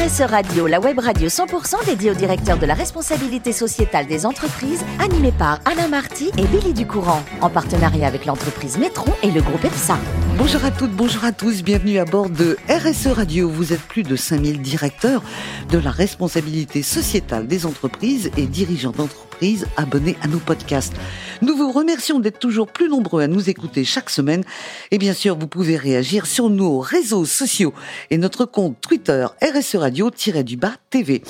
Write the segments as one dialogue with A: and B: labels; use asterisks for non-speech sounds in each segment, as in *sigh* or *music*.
A: RSE Radio, la web radio 100% dédiée au directeur de la responsabilité sociétale des entreprises, animée par Alain Marty et Billy Ducourant, en partenariat avec l'entreprise Métron et le groupe EPSA.
B: Bonjour à toutes, bonjour à tous, bienvenue à bord de RSE Radio. Vous êtes plus de 5000 directeurs de la responsabilité sociétale des entreprises et dirigeants d'entreprises abonnés à nos podcasts. Nous vous remercions d'être toujours plus nombreux à nous écouter chaque semaine. Et bien sûr, vous pouvez réagir sur nos réseaux sociaux et notre compte Twitter RSE Radio-du-bas TV.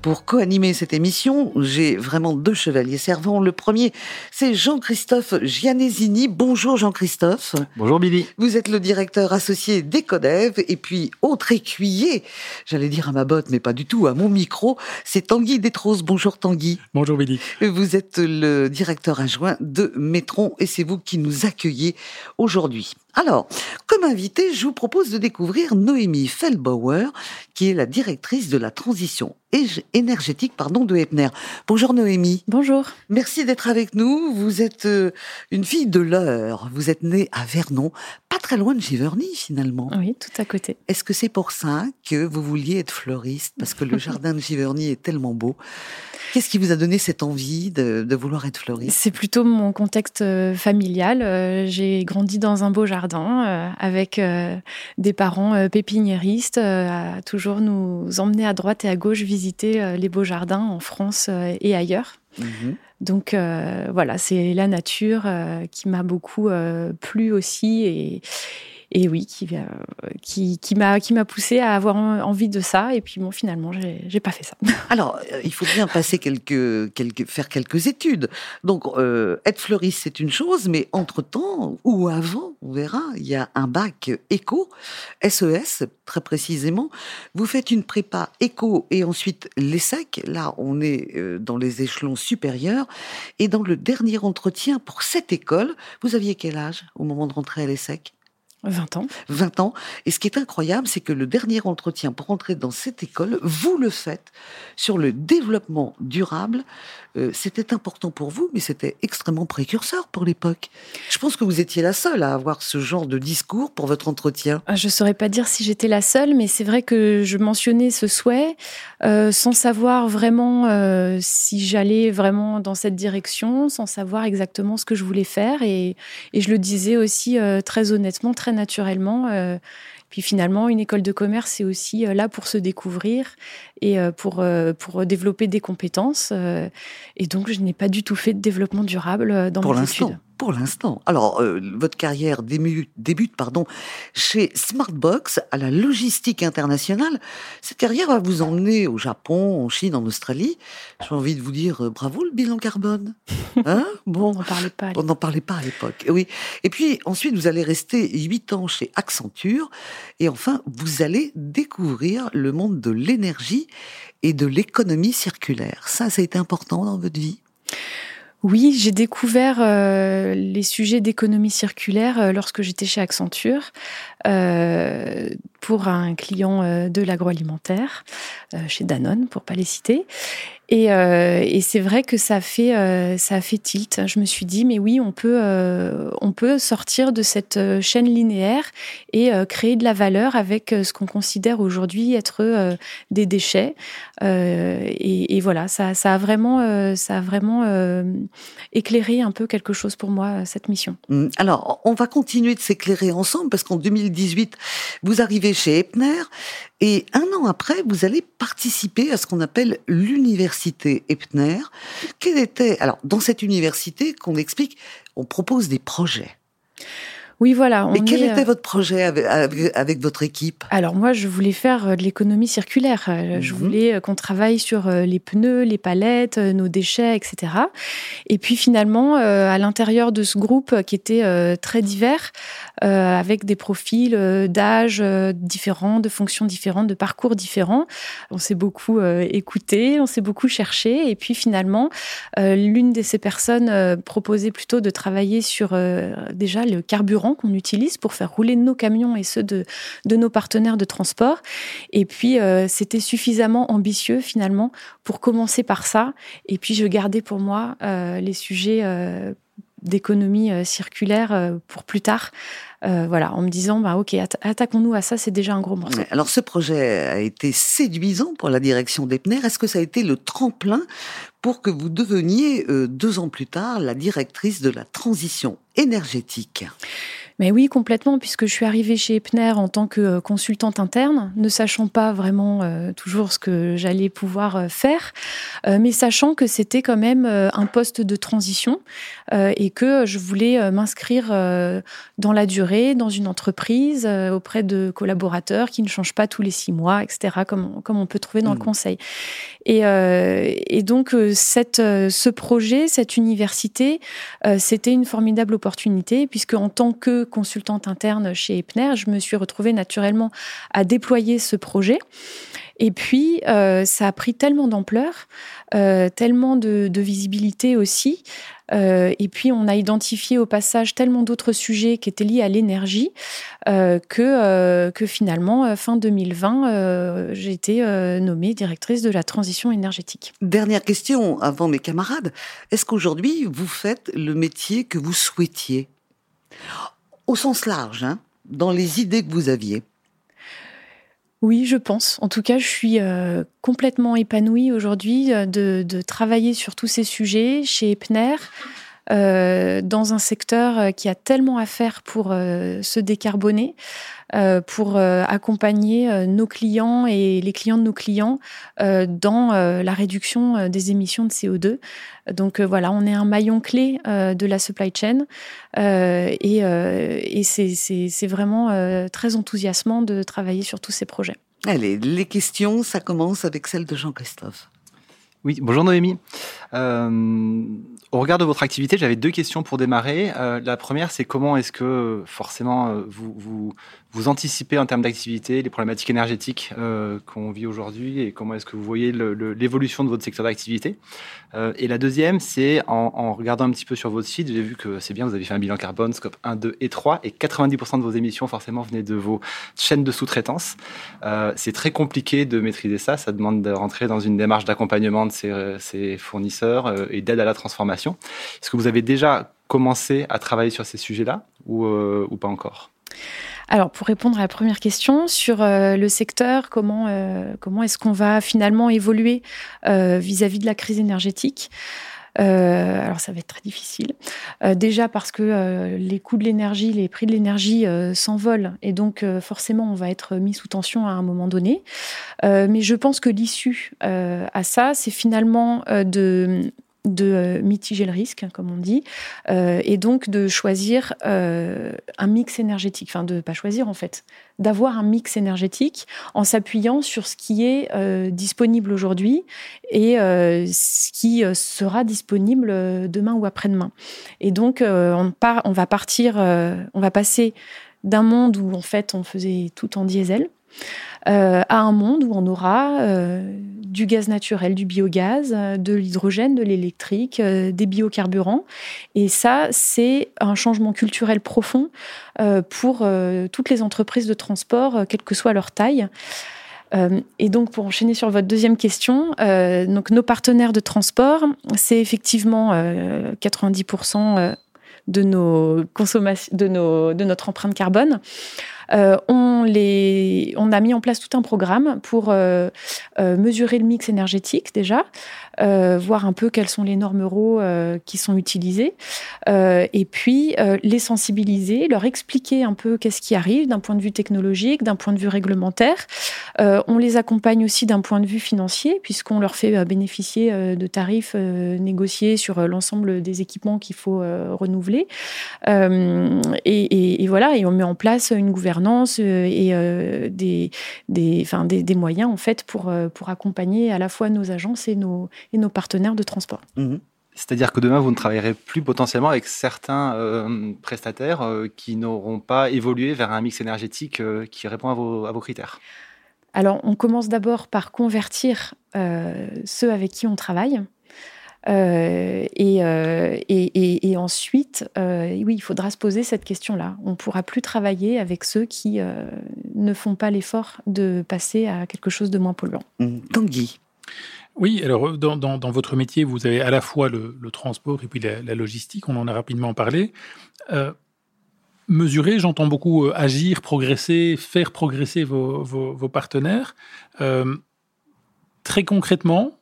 B: Pour co-animer cette émission, j'ai vraiment deux chevaliers servants. Le premier, c'est Jean-Christophe Gianesini. Bonjour Jean-Christophe.
C: Bonjour Billy.
B: Vous êtes le directeur associé d'Ecodev et puis autre écuyer, j'allais dire à ma botte, mais pas du tout, à mon micro, c'est Tanguy Détros. Bonjour Tanguy.
C: Bonjour Billy.
B: Vous êtes le directeur adjoint de Métron et c'est vous qui nous accueillez aujourd'hui. Alors, comme invité, je vous propose de découvrir Noémie Feldbauer, qui est la directrice de la transition énergétique pardon, de Epner. Bonjour Noémie.
D: Bonjour.
B: Merci d'être avec nous. Vous êtes euh, une fille de l'heure. Vous êtes née à Vernon, pas très loin de Giverny finalement.
D: Oui, tout à côté.
B: Est-ce que c'est pour ça que vous vouliez être fleuriste? Parce que le *laughs* jardin de Giverny est tellement beau. Qu'est-ce qui vous a donné cette envie de, de vouloir être fleuriste?
D: C'est plutôt mon contexte euh, familial. Euh, j'ai grandi dans un beau jardin avec des parents pépiniéristes à toujours nous emmener à droite et à gauche visiter les beaux jardins en France et ailleurs. Mhm. Donc voilà, c'est la nature qui m'a beaucoup plu aussi et, et oui, qui, euh, m'a qui m'a poussé à avoir envie de ça. Et puis bon, finalement, j'ai pas fait ça. *laughs*
B: Alors, euh, il faut bien passer quelques, faire quelques études. Donc, euh, être fleuriste, c'est une chose, mais entre temps ou avant, on verra, il y a un bac éco, SES très précisément. Vous faites une prépa éco et ensuite l'ESSEC. Là, on est dans les échelons supérieurs. Et dans le dernier entretien pour cette école, vous aviez quel âge au moment de rentrer à l'ESSEC?
D: 20 ans.
B: 20 ans. Et ce qui est incroyable, c'est que le dernier entretien pour entrer dans cette école, vous le faites sur le développement durable. Euh, c'était important pour vous, mais c'était extrêmement précurseur pour l'époque. Je pense que vous étiez la seule à avoir ce genre de discours pour votre entretien.
D: Ah, je ne saurais pas dire si j'étais la seule, mais c'est vrai que je mentionnais ce souhait euh, sans savoir vraiment euh, si j'allais vraiment dans cette direction, sans savoir exactement ce que je voulais faire. Et, et je le disais aussi très honnêtement, très naturellement. Euh, puis finalement, une école de commerce, c'est aussi euh, là pour se découvrir et euh, pour, pour développer des compétences. Et donc, je n'ai pas du tout fait de développement durable dans
B: pour
D: mes études
B: pour l'instant. Alors, euh, votre carrière débute, débute pardon, chez Smartbox, à la logistique internationale. Cette carrière va vous emmener au Japon, en Chine, en Australie. J'ai envie de vous dire euh, bravo le bilan carbone. *laughs*
D: Hein? Bon, on n'en parlait pas.
B: On n'en parlait pas à l'époque. Oui. Et puis ensuite, vous allez rester huit ans chez Accenture, et enfin, vous allez découvrir le monde de l'énergie et de l'économie circulaire. Ça, ça a été important dans votre vie?
D: Oui, j'ai découvert euh, les sujets d'économie circulaire euh, lorsque j'étais chez Accenture euh, pour un client de l'agroalimentaire, chez Danone pour pas les citer. Et, euh, et c'est vrai que ça fait euh, ça a fait tilt. Je me suis dit mais oui on peut euh, on peut sortir de cette chaîne linéaire et créer de la valeur avec ce qu'on considère aujourd'hui être des déchets. Et, et, voilà ça, ça a vraiment ça a vraiment éclairé un peu quelque chose pour moi cette mission.
B: Hum, alors on va continuer de s'éclairer ensemble parce qu'en 2018 vous arrivez chez Epner et un an après, vous allez participer à ce qu'on appelle l'université Epner. Quel était, alors, dans cette université, qu'on explique, on propose des projets?
D: Oui, voilà.
B: Mais quel était euh, votre projet avec, votre équipe?
D: Alors moi, je voulais faire euh, de l'économie circulaire. Euh, je mhm. voulais qu'on travaille sur les pneus, les palettes, nos déchets, etc. Et puis finalement, à l'intérieur de ce groupe qui était très divers, avec des profils d'âge différents, de fonctions différentes, de parcours différents, on s'est beaucoup écouté, on s'est beaucoup cherché. Et puis finalement, l'une de ces personnes proposait plutôt de travailler sur déjà le carburant qu'on utilise pour faire rouler nos camions et ceux de, nos partenaires de transport. Et puis, euh, c'était suffisamment ambitieux finalement pour commencer par ça. Et puis, je gardais pour moi euh, les sujets euh, d'économie circulaire pour plus tard. voilà, en me disant, bah, ok, attaquons-nous à ça, c'est déjà un gros morceau.
B: Alors ce projet a été séduisant pour la direction d'Epner. Est-ce que ça a été le tremplin pour que vous deveniez deux ans plus tard la directrice de la transition énergétique?
D: Mais oui, complètement, puisque je suis arrivée chez Epner en tant que euh, consultante interne, ne sachant pas vraiment euh, toujours ce que j'allais pouvoir euh, faire, mais sachant que c'était quand même un poste de transition et que je voulais m'inscrire dans la durée, dans une entreprise, auprès de collaborateurs qui ne changent pas tous les six mois, etc., comme, comme on peut trouver dans le mmh. conseil. Et, et donc, cette, ce projet, cette université, c'était une formidable opportunité, puisque en tant que consultante interne chez Epner, je me suis retrouvée naturellement à déployer ce projet. Et puis, euh, ça a pris tellement d'ampleur, euh, tellement de, visibilité aussi. Euh, et puis, on a identifié au passage tellement d'autres sujets qui étaient liés à l'énergie que, que finalement, fin 2020, j'ai été nommée directrice de la transition énergétique.
B: Dernière question avant mes camarades. Est-ce qu'aujourd'hui, vous faites le métier que vous souhaitiez? Au sens large, hein, dans les idées que vous aviez
D: oui, je pense. En tout cas, je suis euh, complètement épanouie aujourd'hui euh, de, travailler sur tous ces sujets chez Epner, euh, dans un secteur qui a tellement à faire pour se décarboner. Euh, pour euh, accompagner euh, nos clients et les clients de nos clients dans la réduction des émissions de CO2. Donc voilà, on est un maillon clé de la supply chain et, et c'est vraiment très enthousiasmant de travailler sur tous ces projets.
B: Allez, les questions, ça commence avec celle de Jean-Christophe.
C: Oui, bonjour Noémie. Euh, au regard de votre activité, j'avais deux questions pour démarrer. Euh, la première, c'est comment est-ce que forcément euh, vous, vous, vous anticipez en termes d'activité les problématiques énergétiques euh, qu'on vit aujourd'hui et comment est-ce que vous voyez l'évolution de votre secteur d'activité euh, Et la deuxième, c'est en, regardant un petit peu sur votre site, j'ai vu que c'est bien, vous avez fait un bilan carbone, scope 1, 2 et 3, et 90% de vos émissions forcément venaient de vos chaînes de sous-traitance. Euh, c'est très compliqué de maîtriser ça, ça demande de rentrer dans une démarche d'accompagnement de ces, fournisseurs et d'aide à la transformation. Est-ce que vous avez déjà commencé à travailler sur ces sujets-là ou pas encore?
D: Alors, pour répondre à la première question sur euh, le secteur, comment, euh, comment est-ce qu'on va finalement évoluer euh, vis-à-vis de la crise énergétique? Alors ça va être très difficile. déjà parce que les coûts de l'énergie, les prix de l'énergie s'envolent et donc forcément on va être mis sous tension à un moment donné. mais je pense que l'issue à ça, c'est finalement de de euh, mitiger le risque, comme on dit, euh, et donc de choisir euh, un mix énergétique, enfin de pas choisir en fait, d'avoir un mix énergétique en s'appuyant sur ce qui est disponible aujourd'hui et ce qui sera disponible demain ou après-demain. Et donc on, on va partir, on va passer d'un monde où en fait on faisait tout en diesel euh, à un monde où on aura euh, du gaz naturel, du biogaz, euh, de l'hydrogène, de l'électrique, des biocarburants. Et ça, c'est un changement culturel profond pour toutes les entreprises de transport, quelle que soit leur taille. et donc, pour enchaîner sur votre deuxième question, donc nos partenaires de transport, c'est effectivement 90% de notre empreinte carbone. Euh, on, a mis en place tout un programme pour euh, euh, mesurer le mix énergétique déjà, voir un peu quelles sont les normes euros qui sont utilisées, et puis les sensibiliser, leur expliquer un peu qu'est-ce qui arrive d'un point de vue technologique, d'un point de vue réglementaire. on les accompagne aussi d'un point de vue financier, puisqu'on leur fait bénéficier de tarifs négociés sur l'ensemble des équipements qu'il faut renouveler. Et, voilà, et on met en place une gouvernance euh, et euh, des, des, des, des, moyens en fait pour, euh, pour accompagner à la fois nos agences et nos, et nos partenaires de transport.
C: Mmh. C'est-à-dire que demain, vous ne travaillerez plus potentiellement avec certains prestataires qui n'auront pas évolué vers un mix énergétique qui répond à vos, à vos critères
D: Alors, on commence d'abord par convertir ceux avec qui on travaille. Euh, euh, et, et, ensuite, euh, oui, il faudra se poser cette question-là. On ne pourra plus travailler avec ceux qui ne font pas l'effort de passer à quelque chose de moins polluant.
B: Mmh. Tanguy.
E: Oui, alors dans, dans, votre métier, vous avez à la fois le, transport et puis la, logistique, on en a rapidement parlé. mesurer, j'entends beaucoup euh, agir, progresser, faire progresser vos, partenaires. Euh, très concrètement,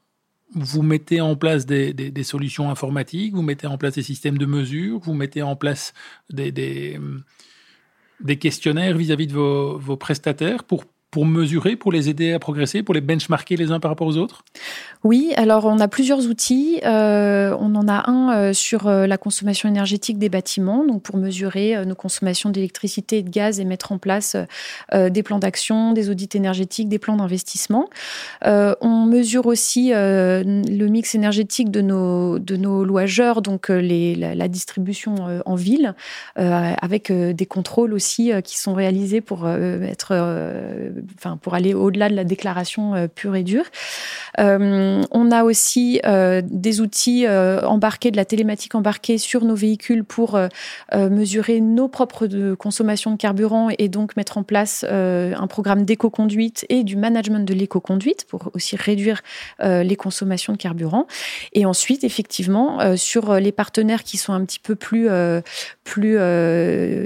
E: vous mettez en place des, solutions informatiques, vous mettez en place des systèmes de mesure, vous mettez en place des, des, questionnaires vis-à-vis de vos, prestataires pour pour mesurer, pour les aider à progresser, pour les benchmarker les uns par rapport aux autres?
D: Oui, alors on a plusieurs outils. Euh, on en a un euh, sur euh, la consommation énergétique des bâtiments, donc pour mesurer nos consommations d'électricité et de gaz et mettre en place des plans d'action, des audits énergétiques, des plans d'investissement. on mesure aussi le mix énergétique de nos, de nos donc les, la, distribution en ville, avec des contrôles aussi qui sont réalisés pour être enfin, pour aller au-delà de la déclaration euh, pure et dure. Euh, on a aussi euh, des outils embarqués, de la télématique embarquée sur nos véhicules pour mesurer nos propres de consommation de carburant et donc mettre en place un programme d'éco-conduite et du management de l'éco-conduite pour aussi réduire les consommations de carburant. Et ensuite, effectivement, sur les partenaires qui sont un petit peu plus, plus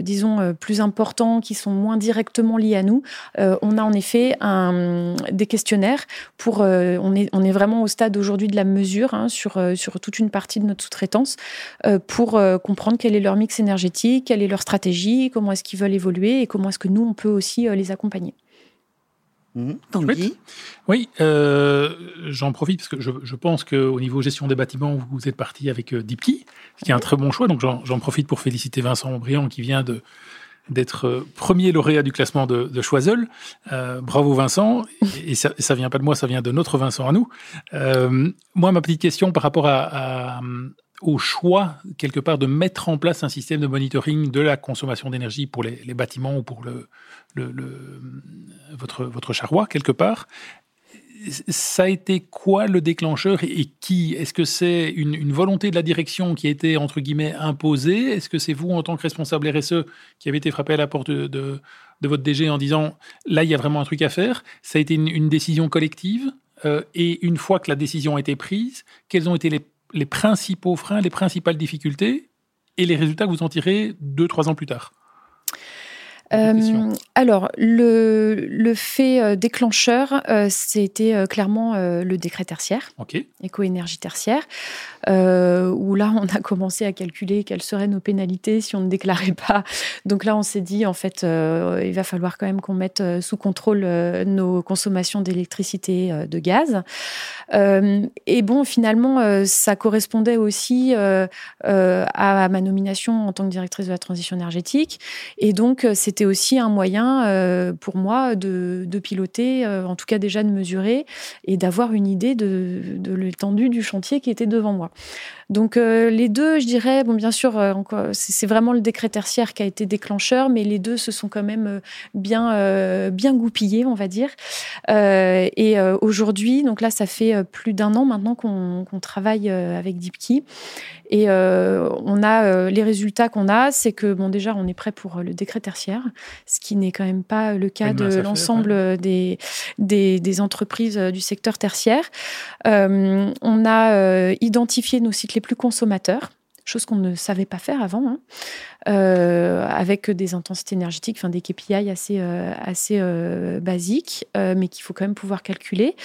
D: disons, plus importants, qui sont moins directement liés à nous, on a en effet un, des questionnaires pour. Euh, on, est, on est vraiment au stade aujourd'hui de la mesure hein, sur, euh, sur toute une partie de notre sous-traitance euh, pour comprendre quel est leur mix énergétique, quelle est leur stratégie, comment est-ce qu'ils veulent évoluer et comment est-ce que nous, on peut aussi les accompagner.
B: Mmh,
E: oui, j'en profite parce que je, je pense qu'au niveau gestion des bâtiments, vous êtes parti avec DeepKey, ce qui est un très bon choix. Donc j'en profite pour féliciter Vincent Briand qui vient de, d'être euh, premier lauréat du classement de, Choiseul. Euh, bravo Vincent. Et, ça, ça vient pas de moi, ça vient de notre Vincent à nous. Euh, moi, ma petite question par rapport au choix, quelque part, de mettre en place un système de monitoring de la consommation d'énergie pour les, bâtiments ou pour votre, votre charroi, quelque part ça a été quoi le déclencheur et qui? Est-ce que c'est une, volonté de la direction qui a été, entre guillemets, imposée? Est-ce que c'est vous, en tant que responsable RSE, qui avez été frappé à la porte de, votre DG en disant là, il y a vraiment un truc à faire? Ça a été une, décision collective euh, Et une fois que la décision a été prise, quels ont été les, les principaux freins, les principales difficultés? Et les résultats que vous en tirez deux, trois ans plus tard
D: euh, alors, le, le fait euh, déclencheur, euh, c'était euh, clairement le décret tertiaire, éco-énergie tertiaire, où là, on a commencé à calculer quelles seraient nos pénalités si on ne déclarait pas. Donc là, on s'est dit, en fait, il va falloir quand même qu'on mette sous contrôle nos consommations d'électricité, de gaz. et bon, finalement, ça correspondait aussi à ma nomination en tant que directrice de la transition énergétique. Et donc, c'était aussi un moyen euh, pour moi de, piloter, euh, en tout cas déjà de mesurer et d'avoir une idée de l'étendue du chantier qui était devant moi. Donc euh, les deux, je dirais, bon bien sûr, euh, c'est vraiment le décret tertiaire qui a été déclencheur, mais les deux se sont quand même euh, bien bien goupillés, on va dire. et aujourd'hui, donc là, ça fait plus d'un an maintenant qu'on travaille avec DeepKey, et on a les résultats qu'on a, c'est que bon déjà, on est prêt pour le décret tertiaire, ce qui n'est quand même pas le cas de l'ensemble des, des, des entreprises du secteur tertiaire. on a identifié nos cycles plus consommateurs, chose qu'on ne savait pas faire avant, hein. euh, avec des intensités énergétiques, des KPI assez, euh, assez euh, basiques, mais qu'il faut quand même pouvoir calculer.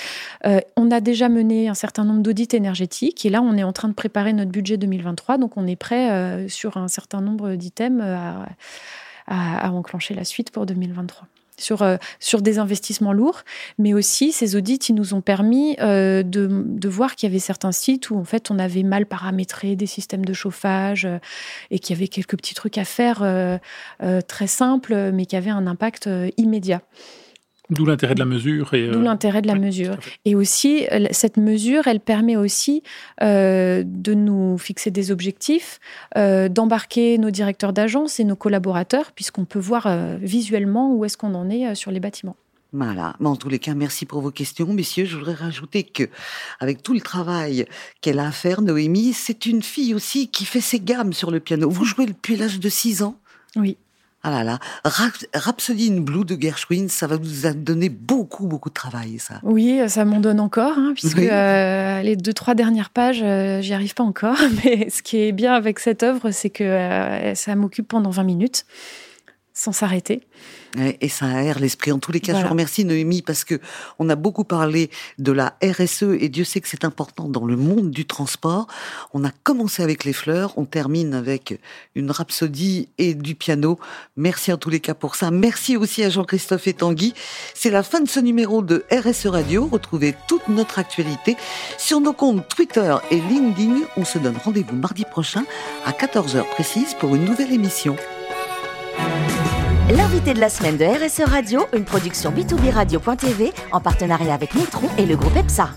D: on a déjà mené un certain nombre d'audits énergétiques et là, on est en train de préparer notre budget 2023, donc on est prêt sur un certain nombre d'items à, à enclencher la suite pour 2023 sur, euh, sur des investissements lourds, mais aussi ces audits, ils nous ont permis euh, de, voir qu'il y avait certains sites où en fait on avait mal paramétré des systèmes de chauffage euh, et qu'il y avait quelques petits trucs à faire très simples, mais qui avaient un impact immédiat.
E: D'où l'intérêt de la mesure.
D: Et, D'où l'intérêt de la mesure. Et aussi, cette mesure, elle permet aussi euh, de nous fixer des objectifs, euh, d'embarquer nos directeurs d'agence et nos collaborateurs, puisqu'on peut voir euh, visuellement où est-ce qu'on en est sur les bâtiments.
B: Voilà. Mais en tous les cas, merci pour vos questions, messieurs. Je voudrais rajouter que, avec tout le travail qu'elle a à faire, Noémie, c'est une fille aussi qui fait ses gammes sur le piano. Vous jouez depuis l'âge de 6 ans?
D: Oui.
B: Ah là là, Rhapsody in Blue de Gershwin, ça va vous donner beaucoup, beaucoup de travail, ça.
D: Oui, ça m'en donne encore, hein, puisque euh, les deux, trois dernières pages, euh, j'y arrive pas encore. *laughs* Mais ce qui est bien avec cette œuvre, c'est que euh, ça m'occupe pendant 20 minutes. sans s'arrêter.
B: Et ça aère l'esprit. En tous les cas, je vous remercie Noémie parce que on a beaucoup parlé de la RSE et Dieu sait que c'est important dans le monde du transport. On a commencé avec les fleurs, on termine avec une rhapsodie et du piano. Merci en tous les cas pour ça. Merci aussi à Jean-Christophe et Tanguy. C'est la fin de ce numéro de RSE Radio. Retrouvez toute notre actualité sur nos comptes Twitter et LinkedIn. On se donne rendez-vous mardi prochain à 14h précise pour une nouvelle émission.
A: L'invité de la semaine de RSE Radio, une production B2B Radio.tv en partenariat avec Nitron et le groupe EPSA.